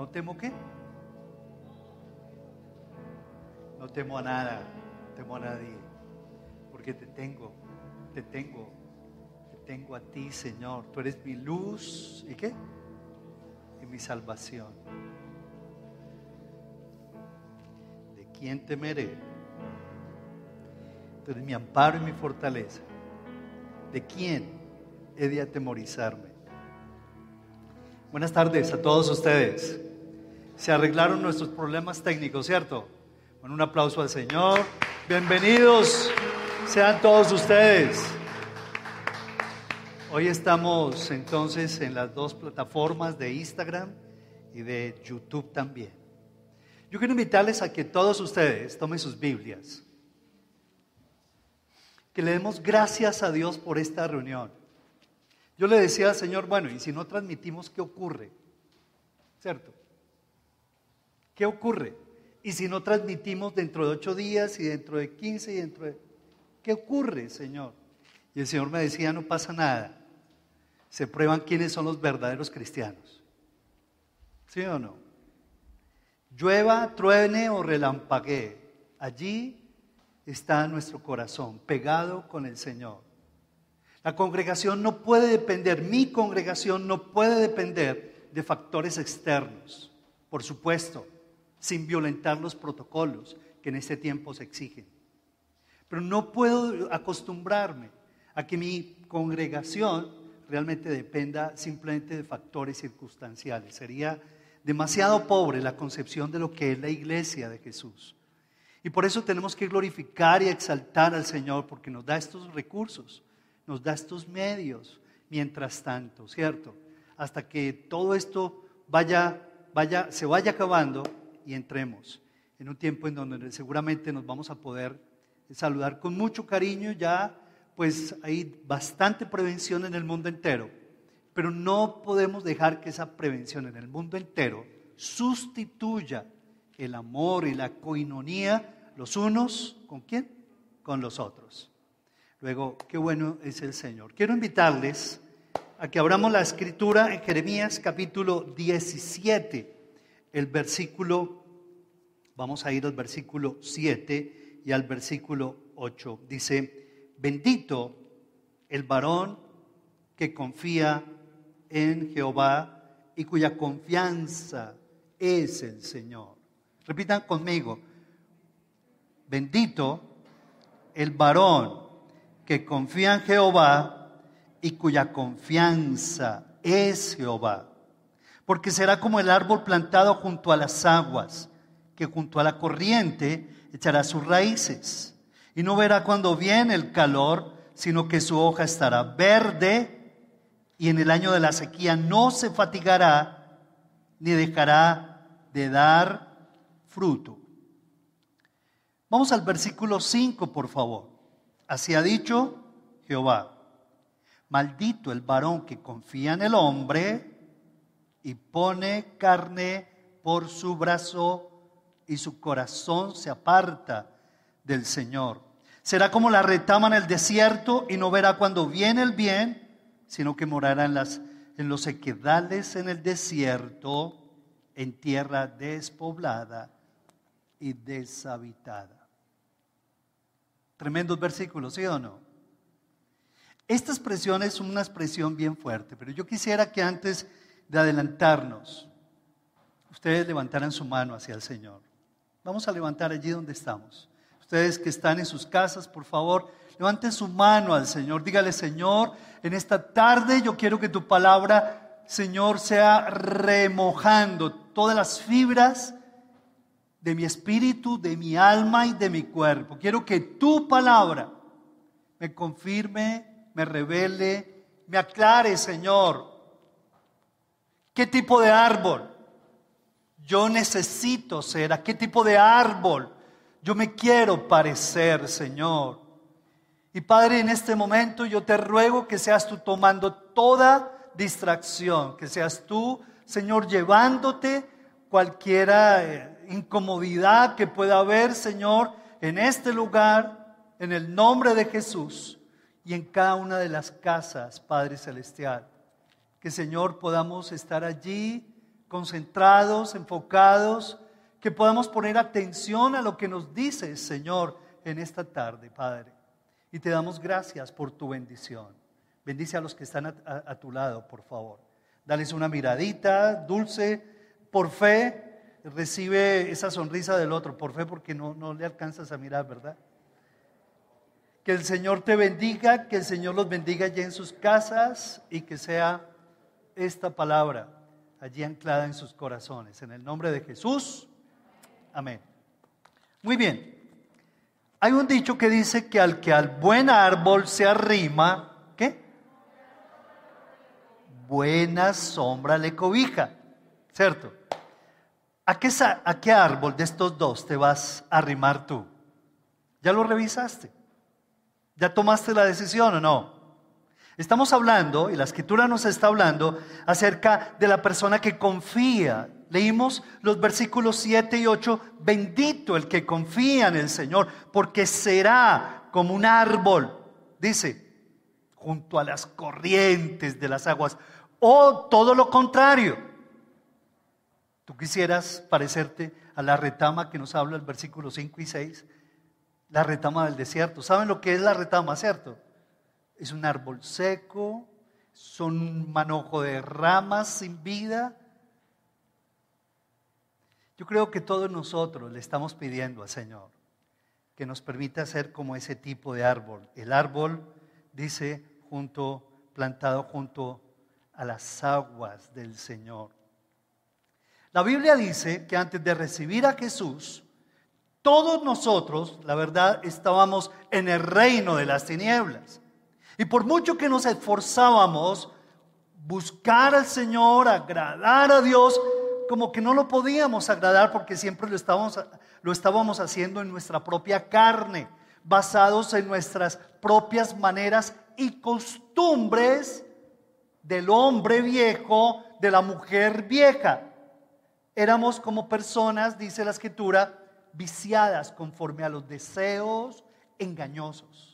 ¿No temo qué? No temo a nada, temo a nadie, porque te tengo, te tengo, te tengo a ti, Señor. Tú eres mi luz y qué? Y mi salvación. ¿De quién temeré? Tú eres mi amparo y mi fortaleza. ¿De quién he de atemorizarme? Buenas tardes a todos ustedes. Se arreglaron nuestros problemas técnicos, ¿cierto? Con un aplauso al Señor. Bienvenidos sean todos ustedes. Hoy estamos entonces en las dos plataformas de Instagram y de YouTube también. Yo quiero invitarles a que todos ustedes tomen sus Biblias, que le demos gracias a Dios por esta reunión. Yo le decía al Señor, bueno, y si no transmitimos, ¿qué ocurre? ¿Cierto? ¿Qué ocurre? Y si no transmitimos dentro de ocho días y dentro de quince y dentro de... ¿Qué ocurre, Señor? Y el Señor me decía, no pasa nada. Se prueban quiénes son los verdaderos cristianos. ¿Sí o no? Llueva, truene o relampaguee. Allí está nuestro corazón, pegado con el Señor. La congregación no puede depender, mi congregación no puede depender de factores externos, por supuesto, sin violentar los protocolos que en este tiempo se exigen. Pero no puedo acostumbrarme a que mi congregación realmente dependa simplemente de factores circunstanciales. Sería demasiado pobre la concepción de lo que es la iglesia de Jesús. Y por eso tenemos que glorificar y exaltar al Señor porque nos da estos recursos nos da estos medios mientras tanto, ¿cierto? Hasta que todo esto vaya, vaya, se vaya acabando y entremos en un tiempo en donde seguramente nos vamos a poder saludar con mucho cariño. Ya, pues hay bastante prevención en el mundo entero, pero no podemos dejar que esa prevención en el mundo entero sustituya el amor y la coinonía los unos con quién? Con los otros. Luego, qué bueno es el Señor. Quiero invitarles a que abramos la escritura en Jeremías capítulo 17, el versículo, vamos a ir al versículo 7 y al versículo 8. Dice, bendito el varón que confía en Jehová y cuya confianza es el Señor. Repitan conmigo, bendito el varón que confía en Jehová y cuya confianza es Jehová. Porque será como el árbol plantado junto a las aguas, que junto a la corriente echará sus raíces. Y no verá cuando viene el calor, sino que su hoja estará verde y en el año de la sequía no se fatigará ni dejará de dar fruto. Vamos al versículo 5, por favor. Así ha dicho Jehová. Maldito el varón que confía en el hombre y pone carne por su brazo y su corazón se aparta del Señor. Será como la retama en el desierto y no verá cuando viene el bien, sino que morará en, las, en los sequedales en el desierto, en tierra despoblada y deshabitada. Tremendos versículos, ¿sí o no? Esta expresión es una expresión bien fuerte, pero yo quisiera que antes de adelantarnos, ustedes levantaran su mano hacia el Señor. Vamos a levantar allí donde estamos. Ustedes que están en sus casas, por favor, levanten su mano al Señor. Dígale, Señor, en esta tarde yo quiero que tu palabra, Señor, sea remojando todas las fibras de mi espíritu, de mi alma y de mi cuerpo. Quiero que tu palabra me confirme, me revele, me aclare, Señor, qué tipo de árbol yo necesito ser, a qué tipo de árbol yo me quiero parecer, Señor. Y Padre, en este momento yo te ruego que seas tú tomando toda distracción, que seas tú, Señor, llevándote cualquiera eh, incomodidad que pueda haber, Señor, en este lugar, en el nombre de Jesús y en cada una de las casas, Padre Celestial. Que, Señor, podamos estar allí concentrados, enfocados, que podamos poner atención a lo que nos dice Señor en esta tarde, Padre. Y te damos gracias por tu bendición. Bendice a los que están a, tu lado, por favor. Dales una miradita dulce, por fe. Recibe esa sonrisa del otro, por fe, porque no, no le alcanzas a mirar, ¿verdad? Que el Señor te bendiga, que el Señor los bendiga allí en sus casas y que sea esta palabra allí anclada en sus corazones. En el nombre de Jesús. Amén. Muy bien. Hay un dicho que dice que al que al buen árbol se arrima, ¿qué? Buena sombra le cobija, ¿cierto? ¿A qué, ¿A qué árbol de estos dos te vas a arrimar tú? ¿Ya lo revisaste? ¿Ya tomaste la decisión o no? Estamos hablando, y la escritura nos está hablando, acerca de la persona que confía. Leímos los versículos 7 y 8, bendito el que confía en el Señor, porque será como un árbol, dice, junto a las corrientes de las aguas, o todo lo contrario. Tú quisieras parecerte a la retama que nos habla el versículo 5 y 6, la retama del desierto. ¿Saben lo que es la retama, cierto? Es un árbol seco, son un manojo de ramas sin vida. Yo creo que todos nosotros le estamos pidiendo al Señor que nos permita ser como ese tipo de árbol. El árbol, dice, junto, plantado junto a las aguas del Señor. La Biblia dice que antes de recibir a Jesús, todos nosotros, la verdad, estábamos en el reino de las tinieblas. Y por mucho que nos esforzábamos, buscar al Señor, agradar a Dios, como que no lo podíamos agradar porque siempre lo estábamos, lo estábamos haciendo en nuestra propia carne, basados en nuestras propias maneras y costumbres del hombre viejo, de la mujer vieja. Éramos como personas, dice la escritura, viciadas conforme a los deseos engañosos.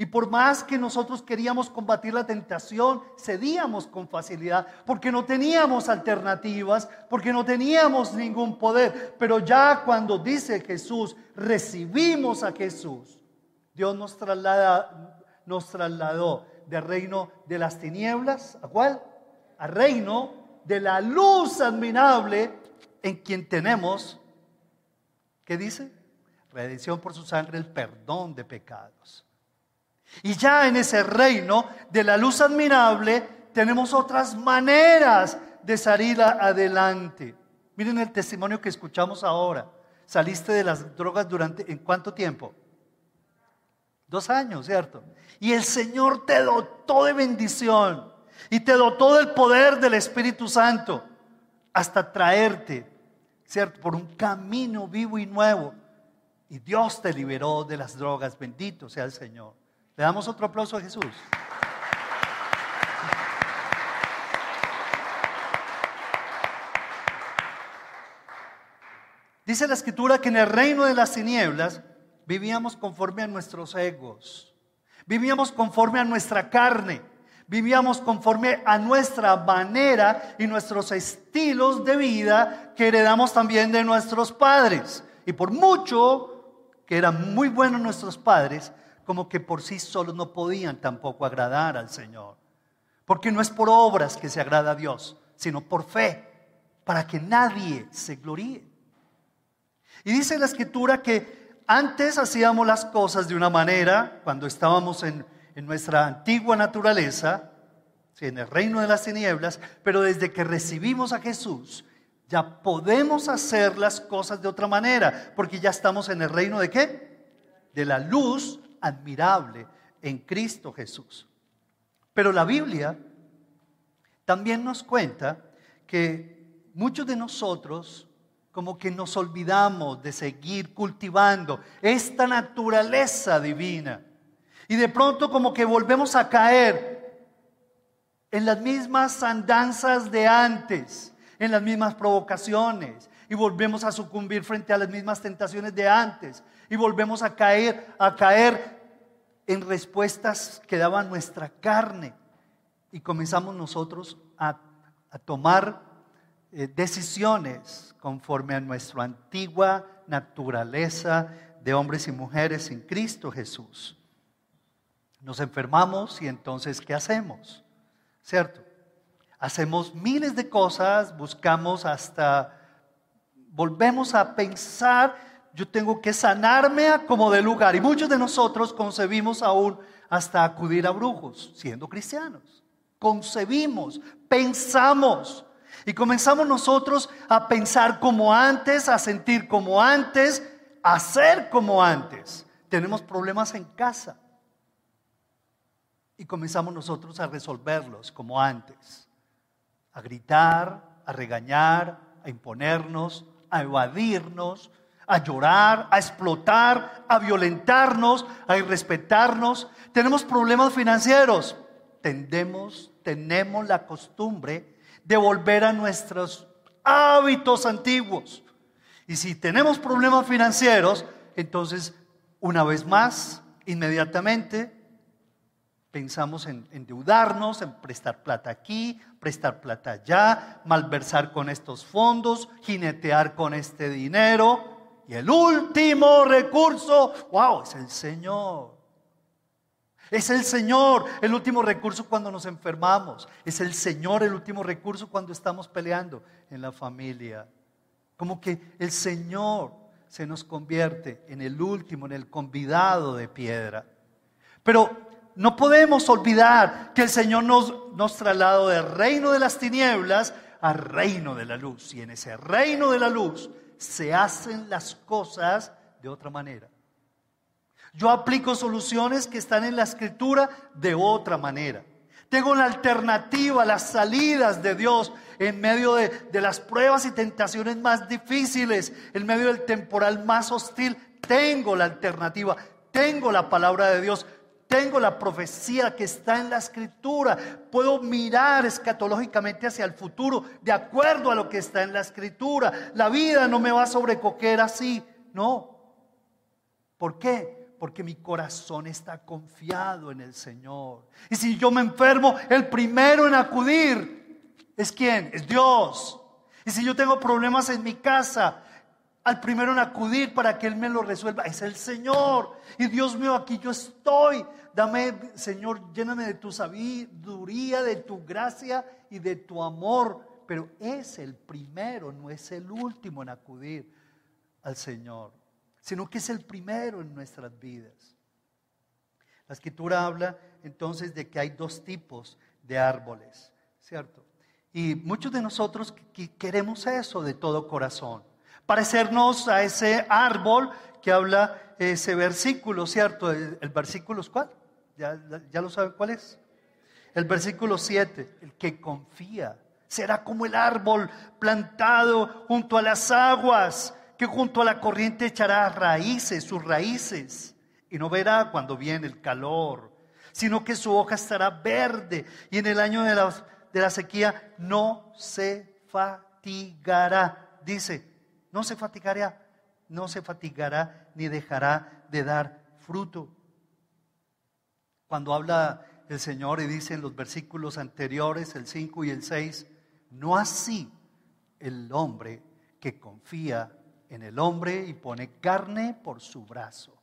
Y por más que nosotros queríamos combatir la tentación, cedíamos con facilidad, porque no teníamos alternativas, porque no teníamos ningún poder. Pero ya cuando dice Jesús, recibimos a Jesús, Dios nos, traslada, nos trasladó del reino de las tinieblas, ¿a cuál? Al reino de la luz admirable en quien tenemos, ¿qué dice? Redención por su sangre, el perdón de pecados. Y ya en ese reino de la luz admirable tenemos otras maneras de salir adelante. Miren el testimonio que escuchamos ahora. Saliste de las drogas durante, ¿en cuánto tiempo? Dos años, ¿cierto? Y el Señor te dotó de bendición y te dotó del poder del Espíritu Santo hasta traerte, ¿cierto? Por un camino vivo y nuevo. Y Dios te liberó de las drogas. Bendito sea el Señor. Le damos otro aplauso a Jesús. Dice la escritura que en el reino de las tinieblas vivíamos conforme a nuestros egos, vivíamos conforme a nuestra carne, vivíamos conforme a nuestra manera y nuestros estilos de vida que heredamos también de nuestros padres. Y por mucho que eran muy buenos nuestros padres, como que por sí solos no podían tampoco agradar al Señor. Porque no es por obras que se agrada a Dios, sino por fe, para que nadie se gloríe. Y dice la escritura que antes hacíamos las cosas de una manera, cuando estábamos en, nuestra antigua naturaleza, en el reino de las tinieblas, pero desde que recibimos a Jesús, ya podemos hacer las cosas de otra manera, porque ya estamos en el reino de qué? De la luz admirable en Cristo Jesús. Pero la Biblia también nos cuenta que muchos de nosotros como que nos olvidamos de seguir cultivando esta naturaleza divina. Y de pronto como que volvemos a caer en las mismas andanzas de antes, en las mismas provocaciones, y volvemos a sucumbir frente a las mismas tentaciones de antes, y volvemos a caer, a caer en respuestas que daba nuestra carne y comenzamos nosotros a, a tomar eh, decisiones conforme a nuestra antigua naturaleza de hombres y mujeres en Cristo Jesús. Nos enfermamos y entonces, ¿qué hacemos? ¿Cierto? Hacemos miles de cosas, buscamos hasta, volvemos a pensar, yo tengo que sanarme como de lugar. Y muchos de nosotros concebimos aún hasta acudir a brujos, siendo cristianos. Concebimos, pensamos. Y comenzamos nosotros a pensar como antes, a sentir como antes, a hacer como antes. Tenemos problemas en casa y comenzamos nosotros a resolverlos como antes, a gritar, a regañar, a imponernos, a evadirnos, a llorar, a explotar, a violentarnos, a irrespetarnos. Tenemos problemas financieros. Tenemos la costumbre de volver a nuestros hábitos antiguos. Y si tenemos problemas financieros, entonces, una vez más, inmediatamente Pensamos en endeudarnos, en prestar plata aquí, prestar plata allá, malversar con estos fondos, jinetear con este dinero. Y el último recurso, wow, es el Señor. Es el Señor el último recurso cuando nos enfermamos. Es el Señor el último recurso cuando estamos peleando en la familia. Como que el Señor se nos convierte en el último, en el convidado de piedra. Pero no podemos olvidar que el Señor nos, nos trasladó del reino de las tinieblas al reino de la luz. Y en ese reino de la luz se hacen las cosas de otra manera. Yo aplico soluciones que están en la escritura de otra manera. Tengo la alternativa, las salidas de Dios en medio de, de, las pruebas y tentaciones más difíciles, en medio del temporal más hostil. Tengo la alternativa, tengo la palabra de Dios. Tengo la profecía que está en la escritura. Puedo mirar escatológicamente hacia el futuro de acuerdo a lo que está en la escritura. La vida no me va a sobrecoger así. No. ¿Por qué? Porque mi corazón está confiado en el Señor. Y si yo me enfermo, el primero en acudir es quién? Es Dios. Y si yo tengo problemas en mi casa, al primero en acudir para que Él me lo resuelva es el Señor. Y Dios mío, aquí yo estoy. Dame, Señor, lléname de tu sabiduría, de tu gracia y de tu amor. Pero es el primero, no es el último en acudir al Señor, sino que es el primero en nuestras vidas. La escritura habla entonces de que hay dos tipos de árboles, ¿cierto? Y muchos de nosotros queremos eso de todo corazón parecernos a ese árbol que habla ese versículo, ¿cierto? ¿El, versículo es cuál? ¿Ya, ¿Ya lo sabe cuál es? El versículo 7, el que confía será como el árbol plantado junto a las aguas, que junto a la corriente echará raíces, sus raíces, y no verá cuando viene el calor, sino que su hoja estará verde y en el año de la, de la sequía no se fatigará. Dice, no se fatigará, no se fatigará ni dejará de dar fruto. Cuando habla el Señor y dice en los versículos anteriores, el 5 y el 6, no así el hombre que confía en el hombre y pone carne por su brazo.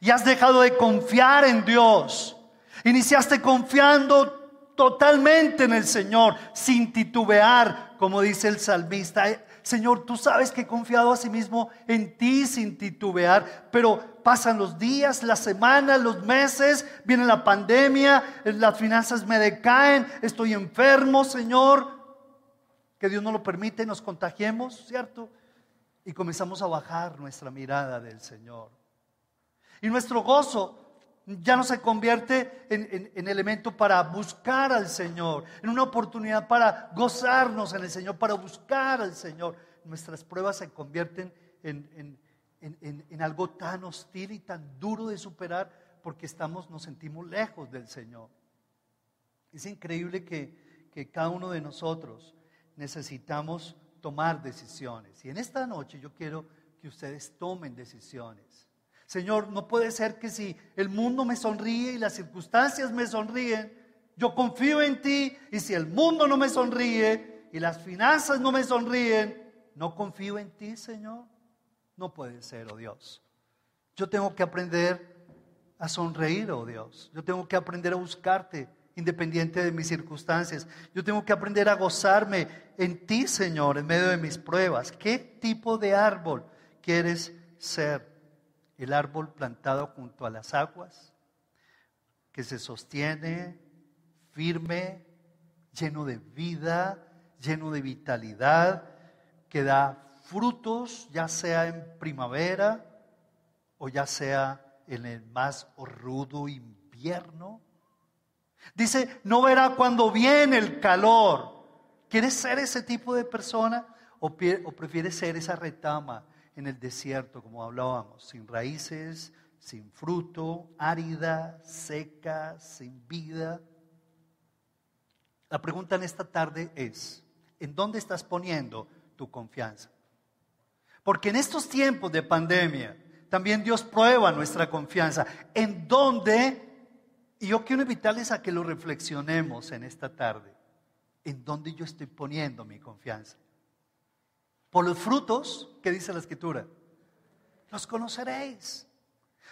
Y has dejado de confiar en Dios. Iniciaste confiando totalmente en el Señor, sin titubear, como dice el salmista. Señor, tú sabes que he confiado a sí mismo en ti sin titubear, pero pasan los días, las semanas, los meses, viene la pandemia, las finanzas me decaen, estoy enfermo, Señor. Que Dios no lo permite, nos contagiemos, ¿cierto? Y comenzamos a bajar nuestra mirada del Señor. Y nuestro gozo ya no se convierte en, elemento para buscar al Señor, en una oportunidad para gozarnos en el Señor, para buscar al Señor. Nuestras pruebas se convierten en, algo tan hostil y tan duro de superar porque estamos, nos sentimos lejos del Señor. Es increíble que, que cada uno de nosotros necesitamos tomar decisiones. Y en esta noche yo quiero que ustedes tomen decisiones. Señor, no puede ser que si el mundo me sonríe y las circunstancias me sonríen, yo confío en ti y si el mundo no me sonríe, y las finanzas no me sonríen, no confío en ti, Señor. No puede ser, oh Dios. Yo tengo que aprender a sonreír, oh Dios. Yo tengo que aprender a buscarte independiente de mis circunstancias. Yo tengo que aprender a gozarme en ti, Señor, en medio de mis pruebas. ¿Qué tipo de árbol quieres ser? ¿El árbol plantado junto a las aguas? Que se sostiene firme, lleno de vida, lleno de vitalidad, que da frutos, ya sea en primavera o ya sea en el más rudo invierno. Dice, no verá cuando viene el calor. ¿Quieres ser ese tipo de persona o, o prefieres ser esa retama en el desierto, como hablábamos, sin raíces, sin fruto, árida, seca, sin vida? La pregunta en esta tarde es, ¿en dónde estás poniendo tu confianza? Porque en estos tiempos de pandemia, también Dios prueba nuestra confianza. ¿En dónde? Y yo quiero invitarles a que lo reflexionemos en esta tarde. ¿En dónde yo estoy poniendo mi confianza? Por los frutos, ¿qué dice la escritura? Los conoceréis.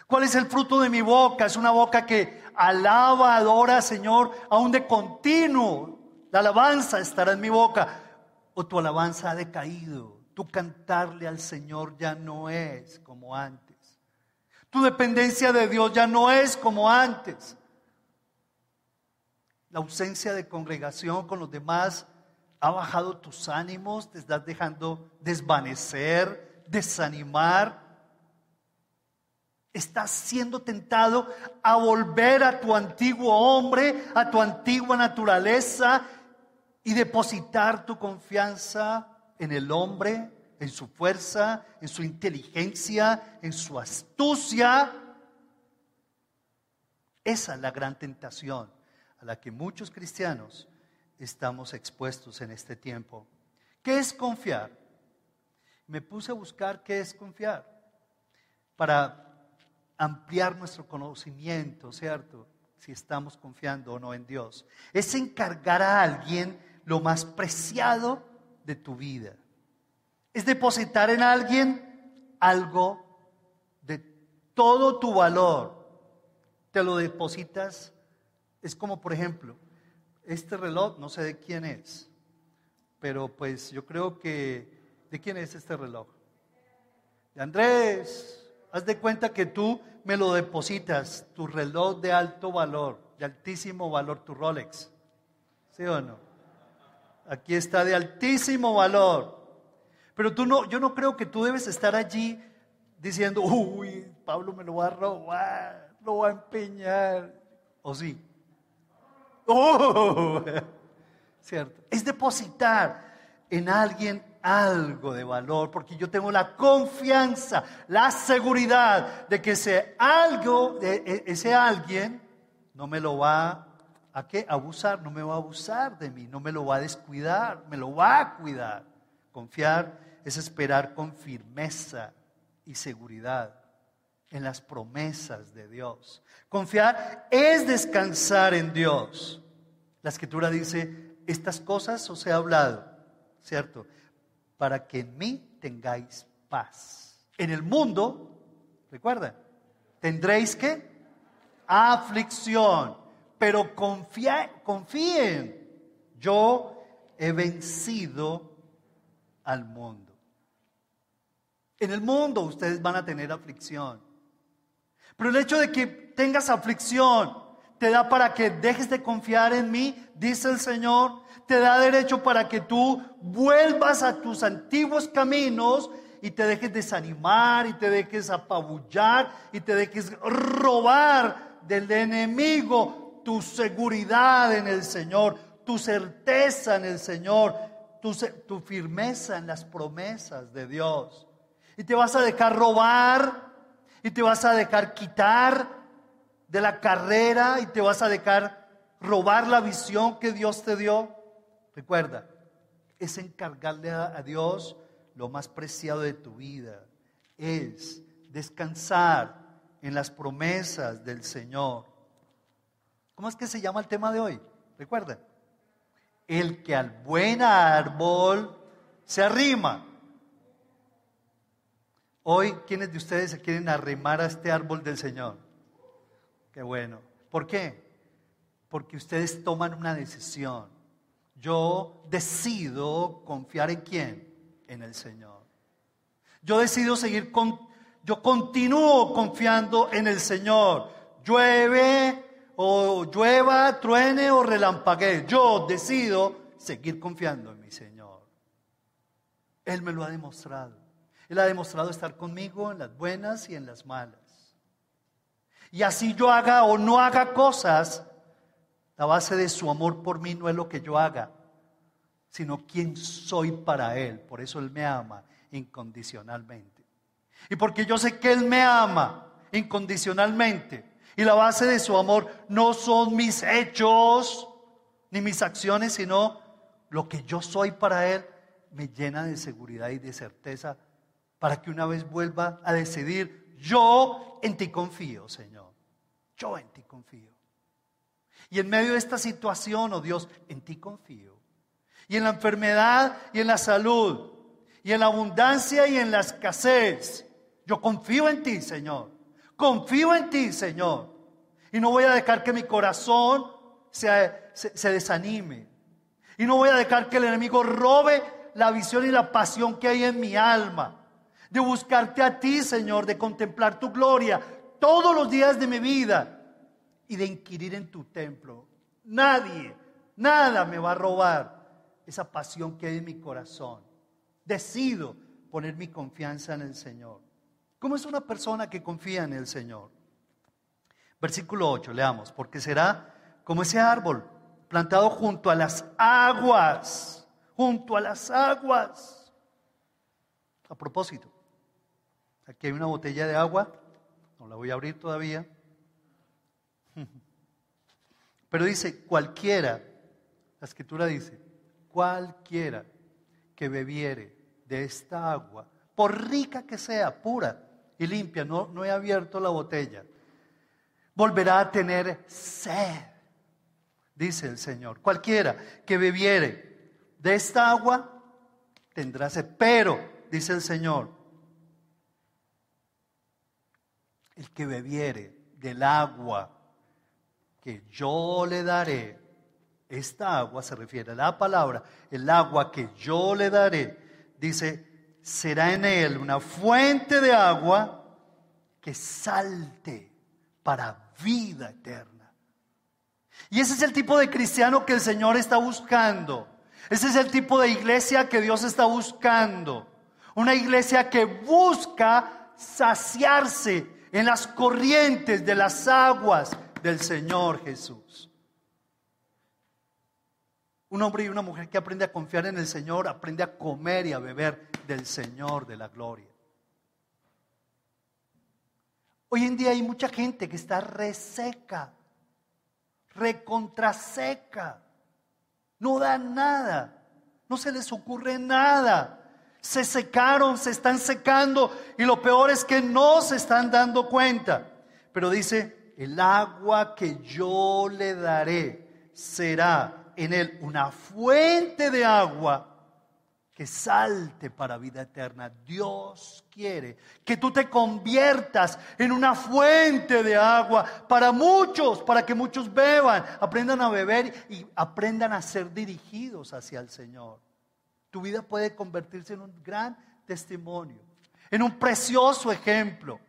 ¿Cuál es el fruto de mi boca? Es una boca que alaba, adora, Señor, aún de continuo. La alabanza estará en mi boca. O tu alabanza ha decaído. Tu cantarle al Señor ya no es como antes. Tu dependencia de Dios ya no es como antes. La ausencia de congregación con los demás ha bajado tus ánimos, te estás dejando desvanecer, desanimar. Estás siendo tentado a volver a tu antiguo hombre, a tu antigua naturaleza y depositar tu confianza en el hombre, en su fuerza, en su inteligencia, en su astucia. Esa es la gran tentación a la que muchos cristianos estamos expuestos en este tiempo. ¿Qué es confiar? Me puse a buscar qué es confiar para ampliar nuestro conocimiento, ¿cierto? Si estamos confiando o no en Dios. Es encargar a alguien lo más preciado de tu vida. Es depositar en alguien algo de todo tu valor. Te lo depositas es como, por ejemplo, este reloj, no sé de quién es, pero pues yo creo que, ¿de quién es este reloj? De Andrés, haz de cuenta que tú me lo depositas, tu reloj de alto valor, de altísimo valor, tu Rolex. ¿Sí o no? Aquí está de altísimo valor. Pero tú no, yo no creo que tú debes estar allí diciendo, uy, Pablo me lo va a robar, lo va a empeñar. ¿O sí? Oh, ¿cierto? Es depositar en alguien algo de valor, porque yo tengo la confianza, la seguridad de que ese algo, e, ese alguien, no me lo va a qué? abusar, no me va a abusar de mí, no me lo va a descuidar, me lo va a cuidar. Confiar es esperar con firmeza y seguridad en las promesas de Dios. Confiar es descansar en Dios. La escritura dice, estas cosas os he hablado, ¿cierto? Para que en mí tengáis paz. En el mundo, recuerda, tendréis que aflicción, pero confíen, yo he vencido al mundo. En el mundo ustedes van a tener aflicción. Pero el hecho de que tengas aflicción te da para que dejes de confiar en mí, dice el Señor. Te da derecho para que tú vuelvas a tus antiguos caminos y te dejes desanimar y te dejes apabullar y te dejes robar del enemigo tu seguridad en el Señor, tu certeza en el Señor, tu, tu firmeza en las promesas de Dios. Y te vas a dejar robar y te vas a dejar quitar de la carrera y te vas a dejar robar la visión que Dios te dio. Recuerda, es encargarle a, Dios lo más preciado de tu vida. Es descansar en las promesas del Señor. ¿Cómo es que se llama el tema de hoy? Recuerda, el que al buen árbol se arrima. Hoy, ¿quiénes de ustedes se quieren arrimar a este árbol del Señor? Qué bueno. ¿Por qué? Porque ustedes toman una decisión. Yo decido confiar en quién? En el Señor. Yo decido seguir con, yo continúo confiando en el Señor. Llueve o llueva, truene o relampaguee. Yo decido seguir confiando en mi Señor. Él me lo ha demostrado. Él ha demostrado estar conmigo en las buenas y en las malas. Y así yo haga o no haga cosas, la base de su amor por mí no es lo que yo haga, sino quién soy para Él. Por eso Él me ama incondicionalmente. Y porque yo sé que Él me ama incondicionalmente. Y la base de su amor no son mis hechos ni mis acciones, sino lo que yo soy para Él me llena de seguridad y de certeza para que una vez vuelva a decidir, yo en ti confío, Señor. Yo en ti confío. Y en medio de esta situación, oh Dios, en ti confío. Y en la enfermedad y en la salud. Y en la abundancia y en la escasez. Yo confío en ti, Señor. Confío en ti, Señor. Y no voy a dejar que mi corazón se, se desanime. Y no voy a dejar que el enemigo robe la visión y la pasión que hay en mi alma de buscarte a ti, Señor, de contemplar tu gloria todos los días de mi vida y de inquirir en tu templo. Nadie, nada me va a robar esa pasión que hay en mi corazón. Decido poner mi confianza en el Señor. ¿Cómo es una persona que confía en el Señor? Versículo 8, leamos, porque será como ese árbol plantado junto a las aguas, junto a las aguas. A propósito, Aquí hay una botella de agua, no la voy a abrir todavía. Pero dice, cualquiera, la escritura dice, cualquiera que bebiere de esta agua, por rica que sea, pura y limpia, no, no he abierto la botella, volverá a tener sed, dice el Señor. Cualquiera que bebiere de esta agua, tendrá sed. Pero, dice el Señor, el que bebiere del agua que yo le daré, esta agua se refiere a la palabra, el agua que yo le daré, dice, será en él una fuente de agua que salte para vida eterna. Y ese es el tipo de cristiano que el Señor está buscando. Ese es el tipo de iglesia que Dios está buscando. Una iglesia que busca saciarse en las corrientes de las aguas del Señor Jesús. Un hombre y una mujer que aprende a confiar en el Señor, aprende a comer y a beber del Señor de la gloria. Hoy en día hay mucha gente que está reseca, recontraseca, no da nada, no se les ocurre nada se secaron, se están secando y lo peor es que no se están dando cuenta. Pero dice, el agua que yo le daré será en él una fuente de agua que salte para vida eterna. Dios quiere que tú te conviertas en una fuente de agua para muchos, para que muchos beban, aprendan a beber y aprendan a ser dirigidos hacia el Señor. Tu vida puede convertirse en un gran testimonio, en un precioso ejemplo.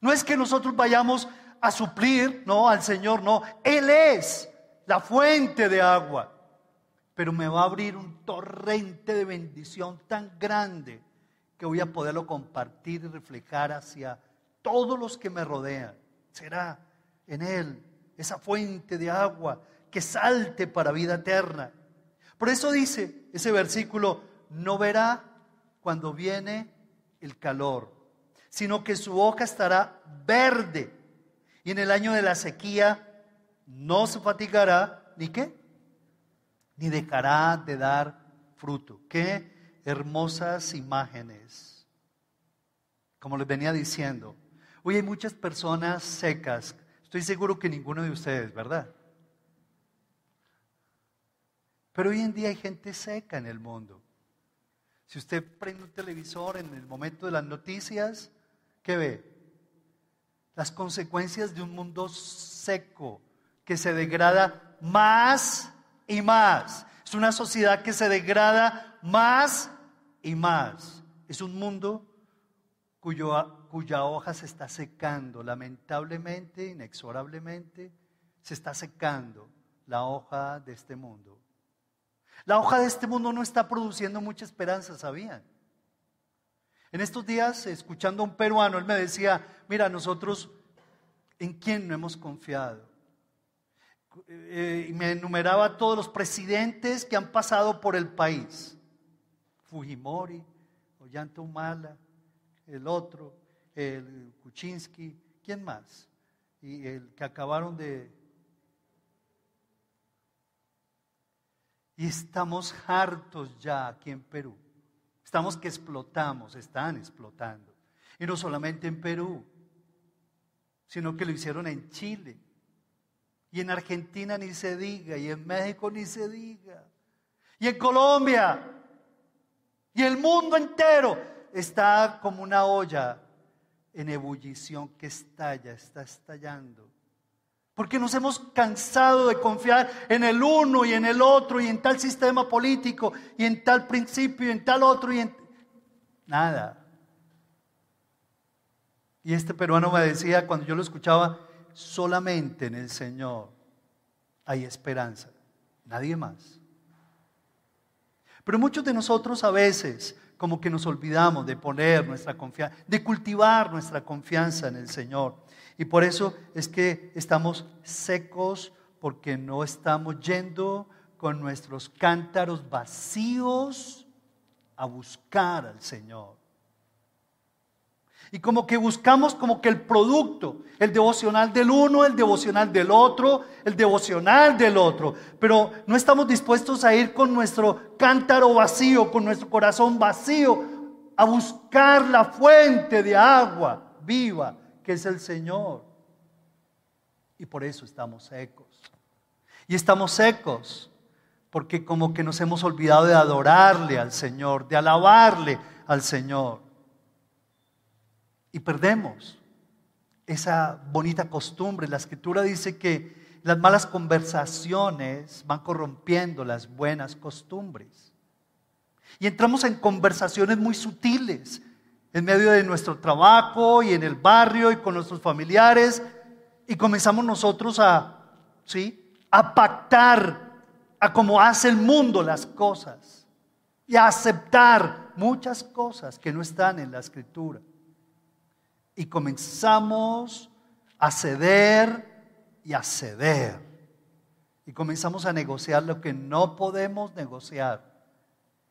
No es que nosotros vayamos a suplir, no, al Señor, no. Él es la fuente de agua. Pero me va a abrir un torrente de bendición tan grande que voy a poderlo compartir y reflejar hacia todos los que me rodean. Será en Él esa fuente de agua que salte para vida eterna. Por eso dice ese versículo, no verá cuando viene el calor, sino que su hoja estará verde y en el año de la sequía no se fatigará, ni qué, ni dejará de dar fruto. Qué hermosas imágenes. Como les venía diciendo, hoy hay muchas personas secas. Estoy seguro que ninguno de ustedes, ¿verdad? Pero hoy en día hay gente seca en el mundo. Si usted prende un televisor en el momento de las noticias, ¿qué ve? Las consecuencias de un mundo seco que se degrada más y más. Es una sociedad que se degrada más y más. Es un mundo cuya hoja se está secando, lamentablemente, inexorablemente, se está secando la hoja de este mundo. La hoja de este mundo no está produciendo mucha esperanza, ¿sabían? En estos días, escuchando a un peruano, él me decía, mira, nosotros, ¿en quién no hemos confiado? Eh, y me enumeraba todos los presidentes que han pasado por el país. Fujimori, Ollanta Humala, el otro, el Kuczynski, ¿quién más? Y el que acabaron de... Y estamos hartos ya aquí en Perú. Estamos que explotamos, están explotando. Y no solamente en Perú, sino que lo hicieron en Chile. Y en Argentina ni se diga, y en México ni se diga. Y en Colombia. Y el mundo entero está como una olla en ebullición que estalla, está estallando. Porque nos hemos cansado de confiar en el uno y en el otro y en tal sistema político y en tal principio y en tal otro y en... Nada. Y este peruano me decía cuando yo lo escuchaba, solamente en el Señor hay esperanza, nadie más. Pero muchos de nosotros a veces como que nos olvidamos de poner nuestra confianza, de cultivar nuestra confianza en el Señor. Y por eso es que estamos secos porque no estamos yendo con nuestros cántaros vacíos a buscar al Señor. Y como que buscamos como que el producto, el devocional del uno, el devocional del otro, el devocional del otro. Pero no estamos dispuestos a ir con nuestro cántaro vacío, con nuestro corazón vacío, a buscar la fuente de agua viva que es el Señor. Y por eso estamos secos. Y estamos secos porque como que nos hemos olvidado de adorarle al Señor, de alabarle al Señor y perdemos esa bonita costumbre. La escritura dice que las malas conversaciones van corrompiendo las buenas costumbres. Y entramos en conversaciones muy sutiles en medio de nuestro trabajo y en el barrio y con nuestros familiares y comenzamos nosotros a, ¿sí? a pactar a cómo hace el mundo las cosas y a aceptar muchas cosas que no están en la escritura y comenzamos a ceder y a ceder. Y comenzamos a negociar lo que no podemos negociar.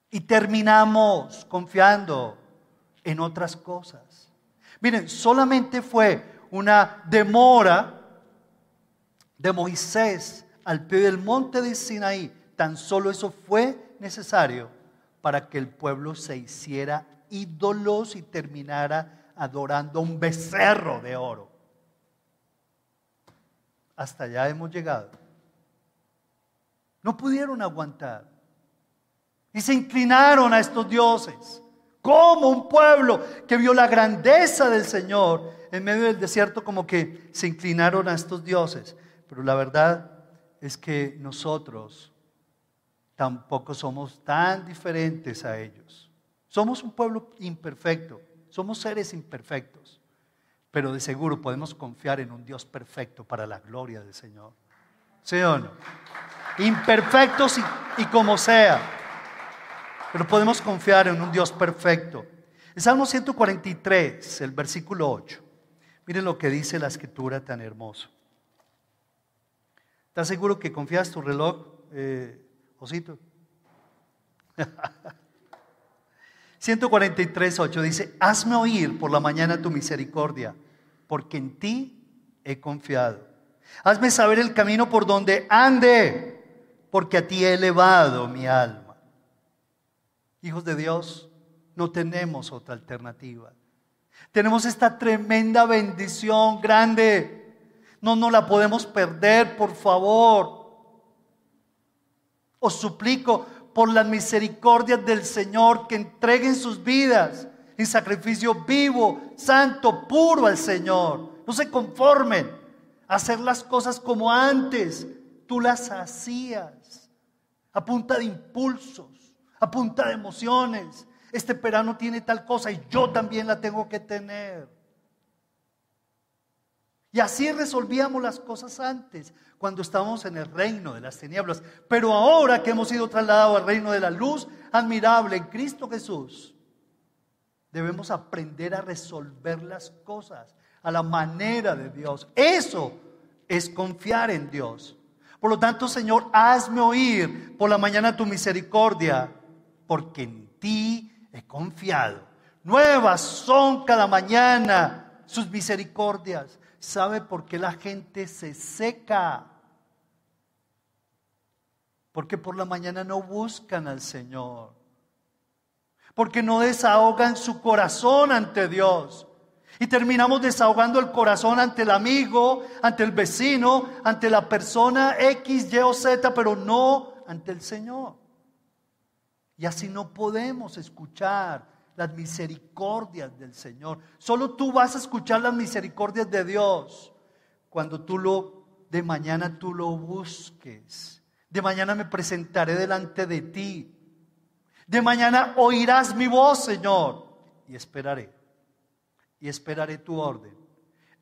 Y terminamos confiando en otras cosas. Miren, solamente fue una demora de Moisés al pie del monte de Sinaí. Tan solo eso fue necesario para que el pueblo se hiciera ídolos y terminara adorando un becerro de oro. Hasta allá hemos llegado. No pudieron aguantar. Y se inclinaron a estos dioses. Como un pueblo que vio la grandeza del Señor en medio del desierto, como que se inclinaron a estos dioses. Pero la verdad es que nosotros tampoco somos tan diferentes a ellos. Somos un pueblo imperfecto. Somos seres imperfectos, pero de seguro podemos confiar en un Dios perfecto para la gloria del Señor. ¿Sí o no? Imperfectos y, como sea, pero podemos confiar en un Dios perfecto. El Salmo 143, el versículo 8. Miren lo que dice la escritura tan hermoso. ¿Estás seguro que confías tu reloj, eh, Osito? 143, 8 dice, hazme oír por la mañana tu misericordia, porque en ti he confiado. Hazme saber el camino por donde ande, porque a ti he elevado mi alma. Hijos de Dios, no tenemos otra alternativa. Tenemos esta tremenda bendición grande. No nos la podemos perder, por favor. Os suplico por las misericordias del Señor que entreguen sus vidas en sacrificio vivo, santo, puro al Señor. No se conformen a hacer las cosas como antes tú las hacías, a punta de impulsos, a punta de emociones. Este perano tiene tal cosa y yo también la tengo que tener. Y así resolvíamos las cosas antes, cuando estábamos en el reino de las tinieblas. Pero ahora que hemos sido trasladados al reino de la luz admirable en Cristo Jesús, debemos aprender a resolver las cosas a la manera de Dios. Eso es confiar en Dios. Por lo tanto, Señor, hazme oír por la mañana tu misericordia, porque en ti he confiado. Nuevas son cada mañana sus misericordias. ¿Sabe por qué la gente se seca? Porque por la mañana no buscan al Señor. Porque no desahogan su corazón ante Dios. Y terminamos desahogando el corazón ante el amigo, ante el vecino, ante la persona X, Y o Z, pero no ante el Señor. Y así no podemos escuchar las misericordias del Señor. Solo tú vas a escuchar las misericordias de Dios cuando tú lo, de mañana tú lo busques. De mañana me presentaré delante de ti. De mañana oirás mi voz, Señor, y esperaré. Y esperaré tu orden.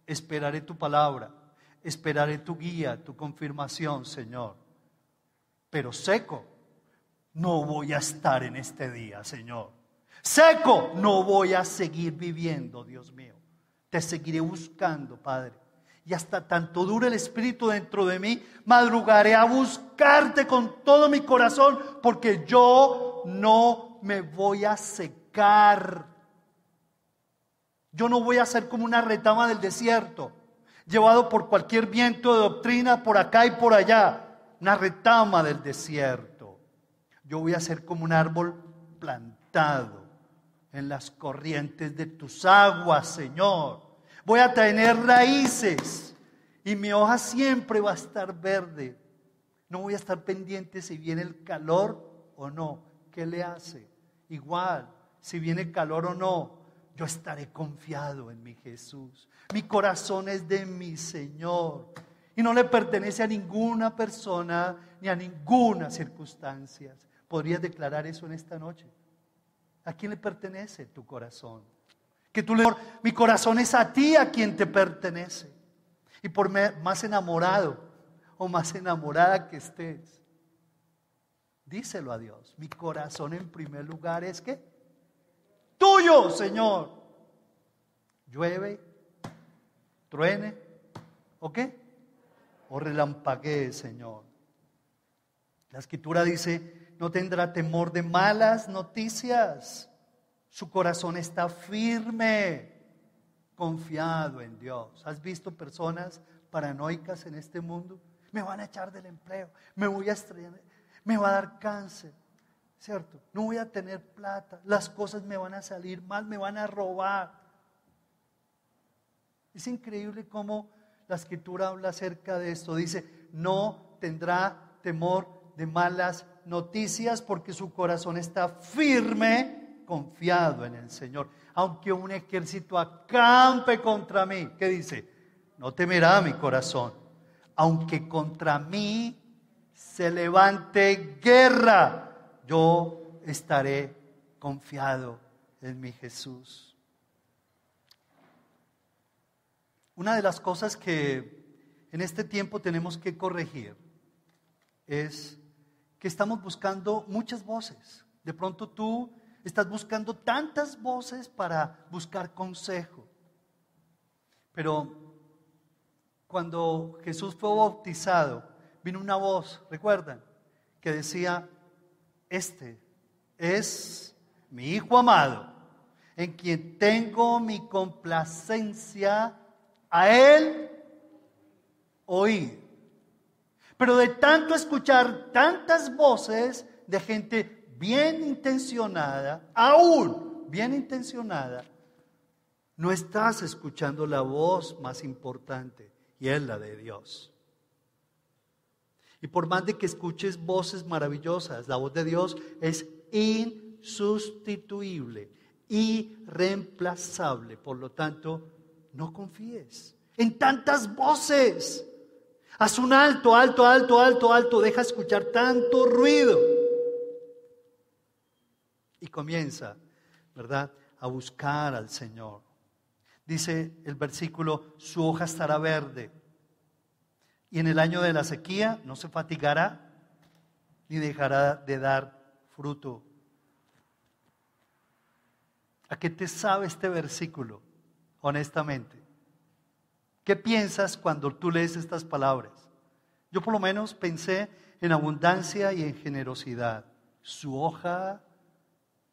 Esperaré tu palabra. Esperaré tu guía, tu confirmación, Señor. Pero seco, no voy a estar en este día, Señor seco, no voy a seguir viviendo, Dios mío. Te seguiré buscando, Padre. Y hasta tanto dure el Espíritu dentro de mí, madrugaré a buscarte con todo mi corazón, porque yo no me voy a secar. Yo no voy a ser como una retama del desierto, llevado por cualquier viento de doctrina por acá y por allá, una retama del desierto. Yo voy a ser como un árbol plantado en las corrientes de tus aguas, Señor. Voy a tener raíces y mi hoja siempre va a estar verde. No voy a estar pendiente si viene el calor o no. ¿Qué le hace? Igual, si viene calor o no, yo estaré confiado en mi Jesús. Mi corazón es de mi Señor y no le pertenece a ninguna persona ni a ninguna circunstancia. ¿Podrías declarar eso en esta noche? ¿A quién le pertenece tu corazón? Que tú le mi corazón es a ti a quien te pertenece. Y por más enamorado o más enamorada que estés, díselo a Dios. Mi corazón en primer lugar es que tuyo, Señor. Llueve, truene, ¿o? O relampaguee, Señor. La escritura dice, no tendrá temor de malas noticias. Su corazón está firme, confiado en Dios. ¿Has visto personas paranoicas en este mundo? Me van a echar del empleo, me voy a estrellar, me va a dar cáncer, ¿cierto? No voy a tener plata, las cosas me van a salir mal, me van a robar. Es increíble cómo la escritura habla acerca de esto. Dice, no tendrá temor de malas noticias porque su corazón está firme, confiado en el Señor. Aunque un ejército acampe contra mí, ¿qué dice? No temerá mi corazón. Aunque contra mí se levante guerra, yo estaré confiado en mi Jesús. Una de las cosas que en este tiempo tenemos que corregir es que estamos buscando muchas voces. De pronto tú estás buscando tantas voces para buscar consejo. Pero cuando Jesús fue bautizado, vino una voz, recuerdan, que decía, este es mi Hijo amado, en quien tengo mi complacencia, a Él oír. Pero de tanto escuchar tantas voces de gente bien intencionada, aún bien intencionada, no estás escuchando la voz más importante y es la de Dios. Y por más de que escuches voces maravillosas, la voz de Dios es insustituible, irreemplazable. Por lo tanto, no confíes en tantas voces. Haz un alto, alto, alto, alto, alto. Deja escuchar tanto ruido. Y comienza, ¿verdad?, a buscar al Señor. Dice el versículo, su hoja estará verde. Y en el año de la sequía no se fatigará ni dejará de dar fruto. ¿A qué te sabe este versículo, honestamente? ¿Qué piensas cuando tú lees estas palabras? Yo por lo menos pensé en abundancia y en generosidad. Su hoja,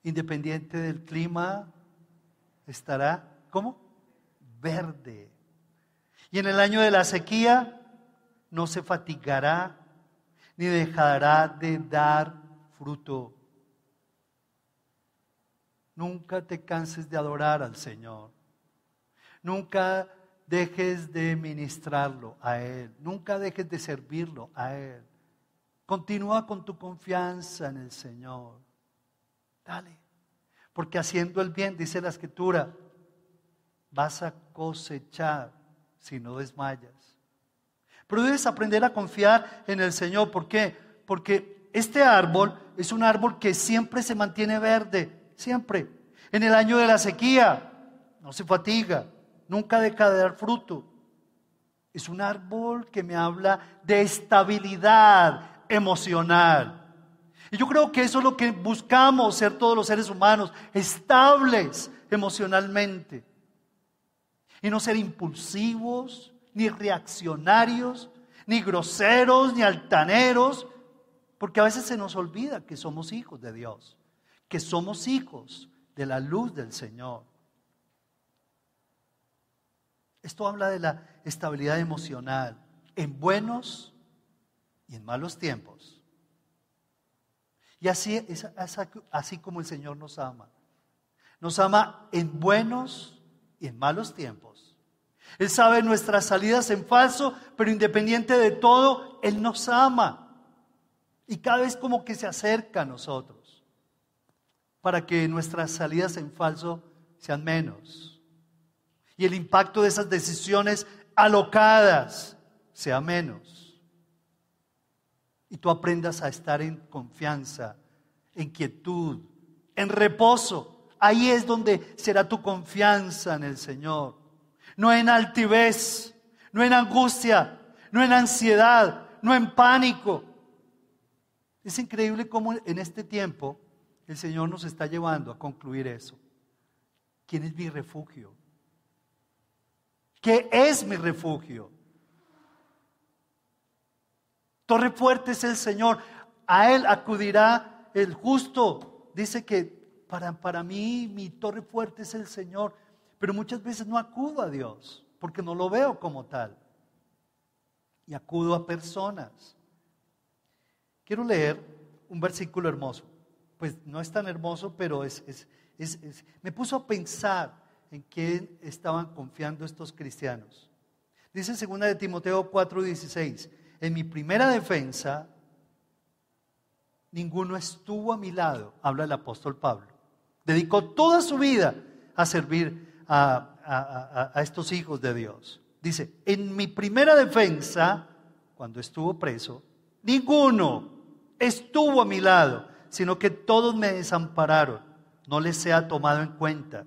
independiente del clima, estará, ¿cómo? Verde. Y en el año de la sequía no se fatigará ni dejará de dar fruto. Nunca te canses de adorar al Señor. Nunca dejes de ministrarlo a Él. Nunca dejes de servirlo a Él. Continúa con tu confianza en el Señor. Dale. Porque haciendo el bien, dice la escritura, vas a cosechar si no desmayas. Pero debes aprender a confiar en el Señor. ¿Por qué? Porque este árbol es un árbol que siempre se mantiene verde, siempre. En el año de la sequía, no se fatiga, nunca deja de dar fruto. Es un árbol que me habla de estabilidad emocional. Y yo creo que eso es lo que buscamos ser todos los seres humanos, estables emocionalmente. Y no ser impulsivos, ni reaccionarios, ni groseros, ni altaneros, porque a veces se nos olvida que somos hijos de Dios, que somos hijos de la luz del Señor. Esto habla de la estabilidad emocional en buenos y en malos tiempos. Y así es así como el Señor nos ama. Nos ama en buenos y en malos tiempos. Él sabe nuestras salidas en falso, pero independiente de todo, Él nos ama. Y cada vez como que se acerca a nosotros para que nuestras salidas en falso sean menos y el impacto de esas decisiones alocadas sea menos. Y tú aprendas a estar en confianza, en quietud, en reposo. Ahí es donde será tu confianza en el Señor. No en altivez, no en angustia, no en ansiedad, no en pánico. Es increíble cómo en este tiempo el Señor nos está llevando a concluir eso. ¿Quién es mi refugio? Que es mi refugio. Torre fuerte es el Señor. A Él acudirá el justo. Dice que para, para mí mi torre fuerte es el Señor. Pero muchas veces no acudo a Dios porque no lo veo como tal. Y acudo a personas. Quiero leer un versículo hermoso. Pues no es tan hermoso, pero es, me puso a pensar en quién estaban confiando estos cristianos. Dice 2 de Timoteo 4:16, en mi primera defensa, ninguno estuvo a mi lado, habla el apóstol Pablo. Dedicó toda su vida a servir a, a estos hijos de Dios. Dice, en mi primera defensa, cuando estuvo preso, ninguno estuvo a mi lado, sino que todos me desampararon. No les sea tomado en cuenta.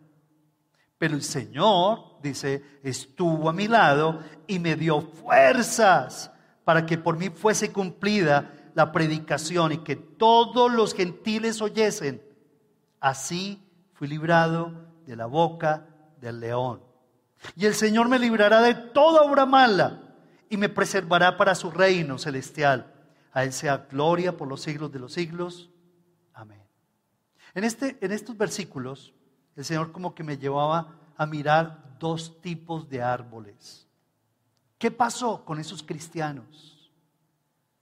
Pero el Señor, dice, estuvo a mi lado y me dio fuerzas para que por mí fuese cumplida la predicación y que todos los gentiles oyesen. Así fui librado de la boca del león. Y el Señor me librará de toda obra mala y me preservará para su reino celestial. A Él sea gloria por los siglos de los siglos. Amén. En, este, en estos versículos el Señor como que me llevaba a mirar dos tipos de árboles. ¿Qué pasó con esos cristianos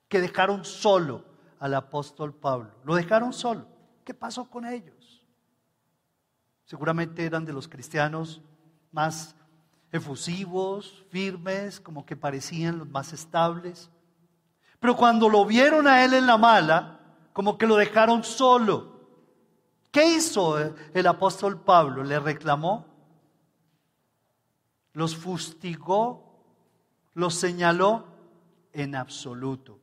que dejaron solo al apóstol Pablo? Lo dejaron solo. ¿Qué pasó con ellos? Seguramente eran de los cristianos más efusivos, firmes, como que parecían los más estables. Pero cuando lo vieron a él en la mala, como que lo dejaron solo. ¿Qué hizo el apóstol Pablo? ¿Le reclamó? ¿Los fustigó? ¿Los señaló? En absoluto.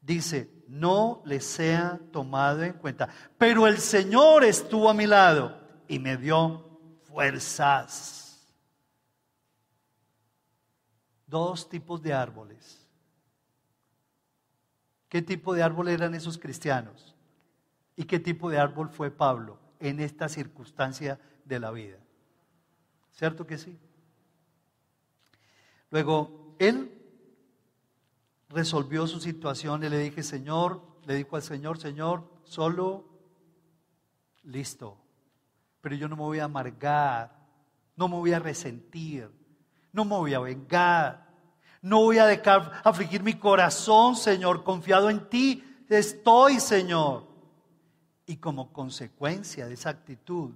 Dice, no les sea tomado en cuenta. Pero el Señor estuvo a mi lado y me dio fuerzas. Dos tipos de árboles. ¿Qué tipo de árbol eran esos cristianos? ¿Y qué tipo de árbol fue Pablo en esta circunstancia de la vida? ¿Cierto que sí? Luego, él resolvió su situación y le dije, Señor, le dijo al Señor, Señor, solo, listo, pero yo no me voy a amargar, no me voy a resentir, no me voy a vengar, no voy a dejar afligir mi corazón, Señor, confiado en ti estoy, Señor. Y como consecuencia de esa actitud,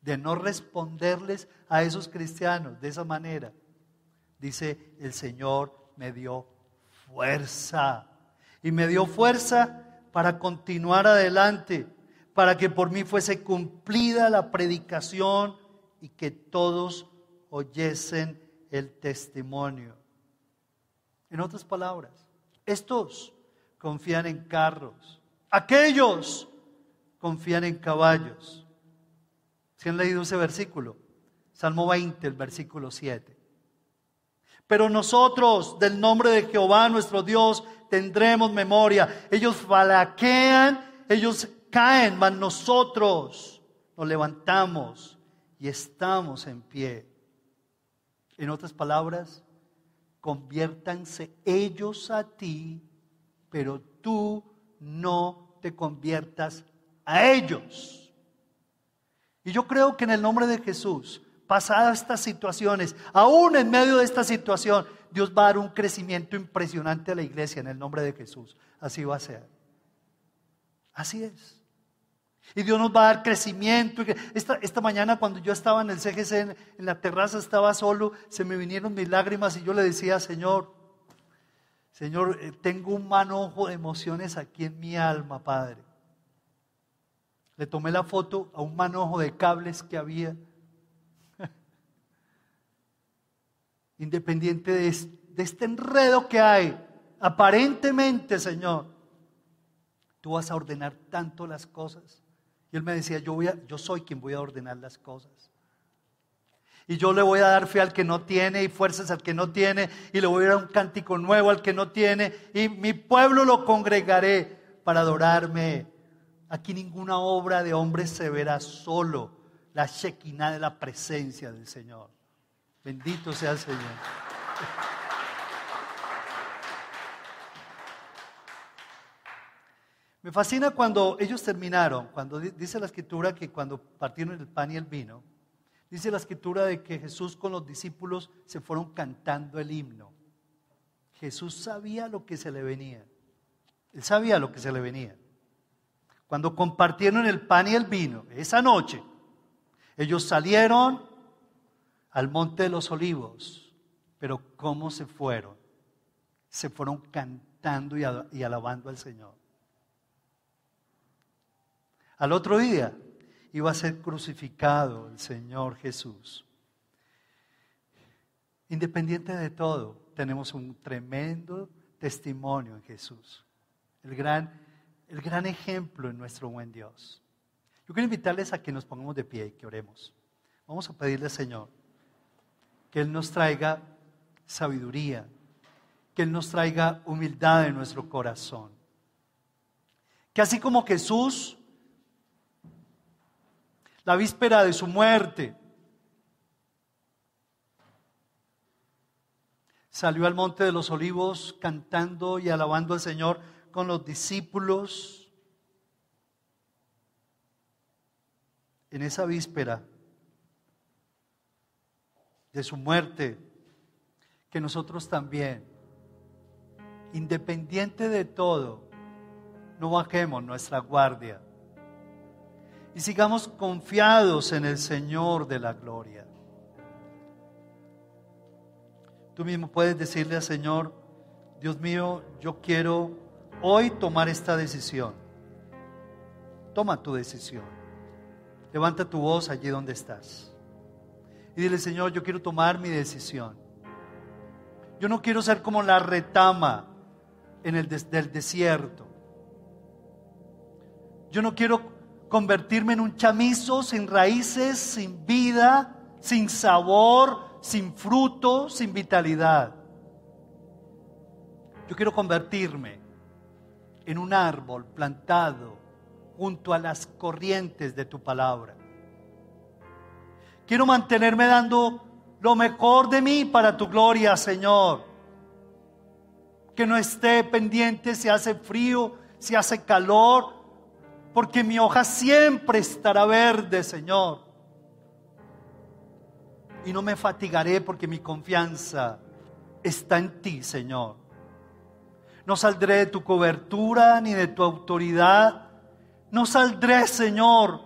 de no responderles a esos cristianos de esa manera, dice, el Señor me dio fuerza. Y me dio fuerza para continuar adelante, para que por mí fuese cumplida la predicación y que todos oyesen el testimonio. En otras palabras, estos confían en carros, aquellos confían en caballos. ¿Se han leído ese versículo? Salmo 20, el versículo 7. Pero nosotros, del nombre de Jehová nuestro Dios, tendremos memoria. Ellos falaquean, ellos caen, mas nosotros nos levantamos y estamos en pie. En otras palabras, conviértanse ellos a ti, pero tú no te conviertas a ellos. Y yo creo que en el nombre de Jesús, pasadas estas situaciones, aún en medio de esta situación, Dios va a dar un crecimiento impresionante a la iglesia en el nombre de Jesús. Así va a ser. Así es. Y Dios nos va a dar crecimiento. Esta, esta mañana cuando yo estaba en el CGC, en, en la terraza, estaba solo, se me vinieron mis lágrimas y yo le decía, Señor, Señor, eh, tengo un manojo de emociones aquí en mi alma, Padre. Le tomé la foto a un manojo de cables que había. Independiente de, este enredo que hay, aparentemente, Señor, tú vas a ordenar tanto las cosas. Y él me decía, yo, voy a, yo soy quien voy a ordenar las cosas. Y yo le voy a dar fe al que no tiene y fuerzas al que no tiene. Y le voy a dar un cántico nuevo al que no tiene. Y mi pueblo lo congregaré para adorarme. Aquí ninguna obra de hombre se verá solo. La shekinah de la presencia del Señor. Bendito sea el Señor. Me fascina cuando ellos terminaron, cuando dice la escritura que cuando partieron el pan y el vino, dice la escritura de que Jesús con los discípulos se fueron cantando el himno. Jesús sabía lo que se le venía. Él sabía lo que se le venía. Cuando compartieron el pan y el vino, esa noche, ellos salieron al monte de los olivos, pero ¿cómo se fueron? Se fueron cantando y alabando al Señor. Al otro día iba a ser crucificado el Señor Jesús. Independiente de todo, tenemos un tremendo testimonio en Jesús. El gran, el gran ejemplo en nuestro buen Dios. Yo quiero invitarles a que nos pongamos de pie y que oremos. Vamos a pedirle al Señor que Él nos traiga sabiduría, que Él nos traiga humildad en nuestro corazón. Que así como Jesús la víspera de su muerte. Salió al monte de los olivos cantando y alabando al Señor con los discípulos. En esa víspera de su muerte, que nosotros también, independiente de todo, no bajemos nuestra guardia y sigamos confiados en el Señor de la gloria. Tú mismo puedes decirle al Señor, Dios mío, yo quiero hoy tomar esta decisión. Toma tu decisión. Levanta tu voz allí donde estás. Y dile, Señor, yo quiero tomar mi decisión. Yo no quiero ser como la retama en el del desierto. Yo no quiero convertirme en un chamizo sin raíces, sin vida, sin sabor, sin fruto, sin vitalidad. Yo quiero convertirme en un árbol plantado junto a las corrientes de tu palabra. Quiero mantenerme dando lo mejor de mí para tu gloria, Señor. Que no esté pendiente si hace frío, si hace calor, porque mi hoja siempre estará verde, Señor. Y no me fatigaré porque mi confianza está en ti, Señor. No saldré de tu cobertura ni de tu autoridad. No saldré, Señor,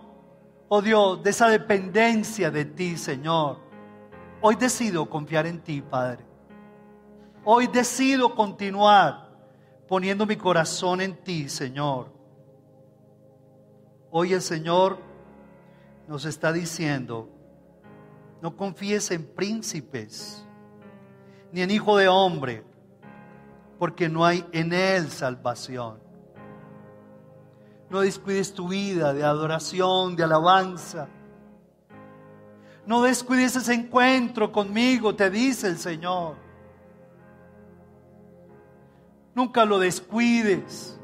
oh Dios, de esa dependencia de ti, Señor. Hoy decido confiar en ti, Padre. Hoy decido continuar poniendo mi corazón en ti, Señor. Hoy el Señor nos está diciendo, no confíes en príncipes, ni en hijo de hombre, porque no hay en él salvación. No descuides tu vida de adoración, de alabanza. No descuides ese encuentro conmigo, te dice el Señor. Nunca lo descuides.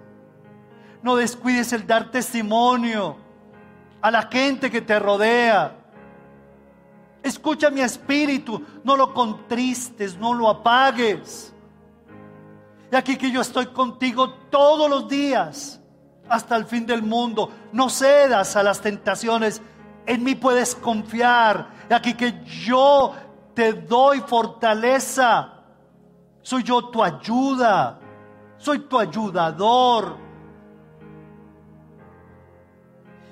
No descuides el dar testimonio a la gente que te rodea. Escucha mi espíritu, no lo contristes, no lo apagues. Y aquí que yo estoy contigo todos los días hasta el fin del mundo. No cedas a las tentaciones. En mí puedes confiar. Y aquí que yo te doy fortaleza. Soy yo tu ayuda. Soy tu ayudador.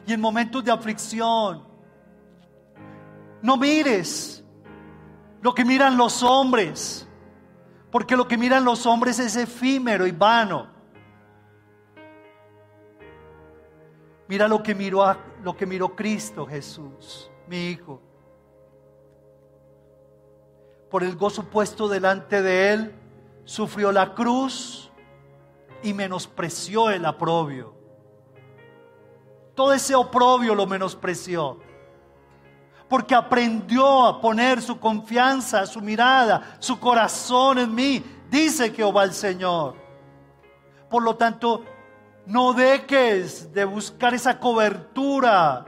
Y en momentos de aflicción. No mires lo que miran los hombres, porque lo que miran los hombres es efímero y vano. Mira lo que miró, lo que miró Cristo Jesús, mi hijo. Por el gozo puesto delante de él, sufrió la cruz y menospreció el aprobio. Todo ese oprobio lo menospreció. Porque aprendió a poner su confianza, su mirada, su corazón en mí. Dice Jehová el Señor. Por lo tanto, no dejes de buscar esa cobertura.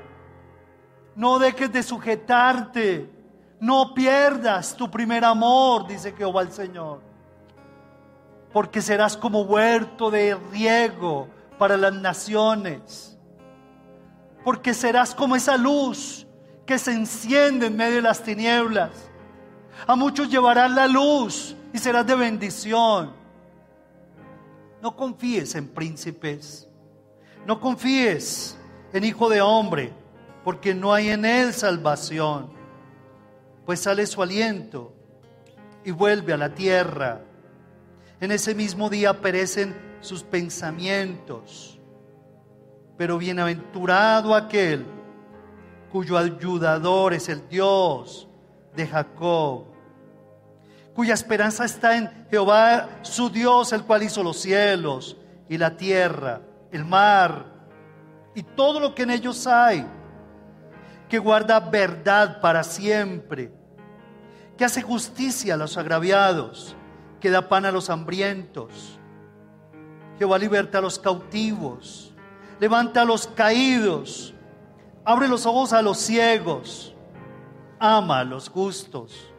No dejes de sujetarte. No pierdas tu primer amor, dice Jehová el Señor. Porque serás como huerto de riego para las naciones porque serás como esa luz que se enciende en medio de las tinieblas. A muchos llevarás la luz y serás de bendición. No confíes en príncipes, no confíes en hijo de hombre, porque no hay en él salvación, pues sale su aliento y vuelve a la tierra. En ese mismo día perecen sus pensamientos pero bienaventurado aquel cuyo ayudador es el Dios de Jacob, cuya esperanza está en Jehová, su Dios, el cual hizo los cielos y la tierra, el mar y todo lo que en ellos hay, que guarda verdad para siempre, que hace justicia a los agraviados, que da pan a los hambrientos. Jehová liberta a los cautivos levanta a los caídos, abre los ojos a los ciegos, ama a los justos,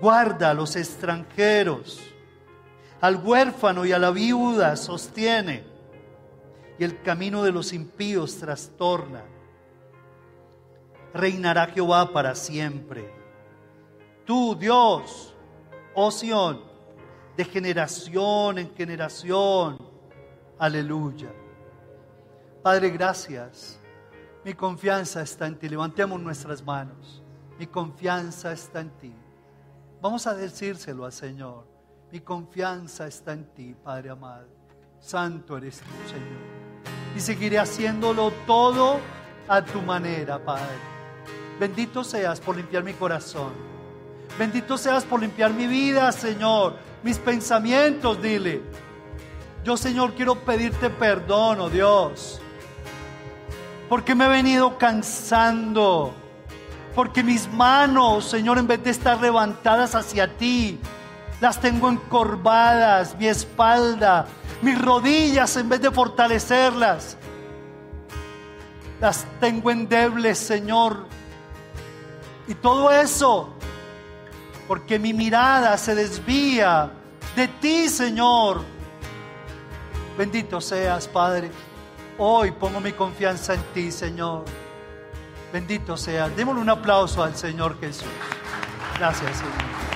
guarda a los extranjeros, al huérfano y a la viuda sostiene, y el camino de los impíos trastorna. Reinará Jehová para siempre. Tú, Dios, oh Sión, de generación en generación. Aleluya. Padre, gracias. Mi confianza está en ti. Levantemos nuestras manos. Mi confianza está en ti. Vamos a decírselo al Señor. Mi confianza está en ti, Padre amado. Santo eres tú, Señor. Y seguiré haciéndolo todo a tu manera, Padre. Bendito seas por limpiar mi corazón. Bendito seas por limpiar mi vida, Señor. Mis pensamientos, dile. Yo, Señor, quiero pedirte perdón, oh Dios. Porque me he venido cansando. Porque mis manos, Señor, en vez de estar levantadas hacia ti, las tengo encorvadas, mi espalda, mis rodillas en vez de fortalecerlas, las tengo endebles, Señor. Y todo eso porque mi mirada se desvía de ti, Señor. Bendito seas, Padre. Hoy pongo mi confianza en ti, Señor. Bendito seas. Démosle un aplauso al Señor Jesús. Gracias, Señor.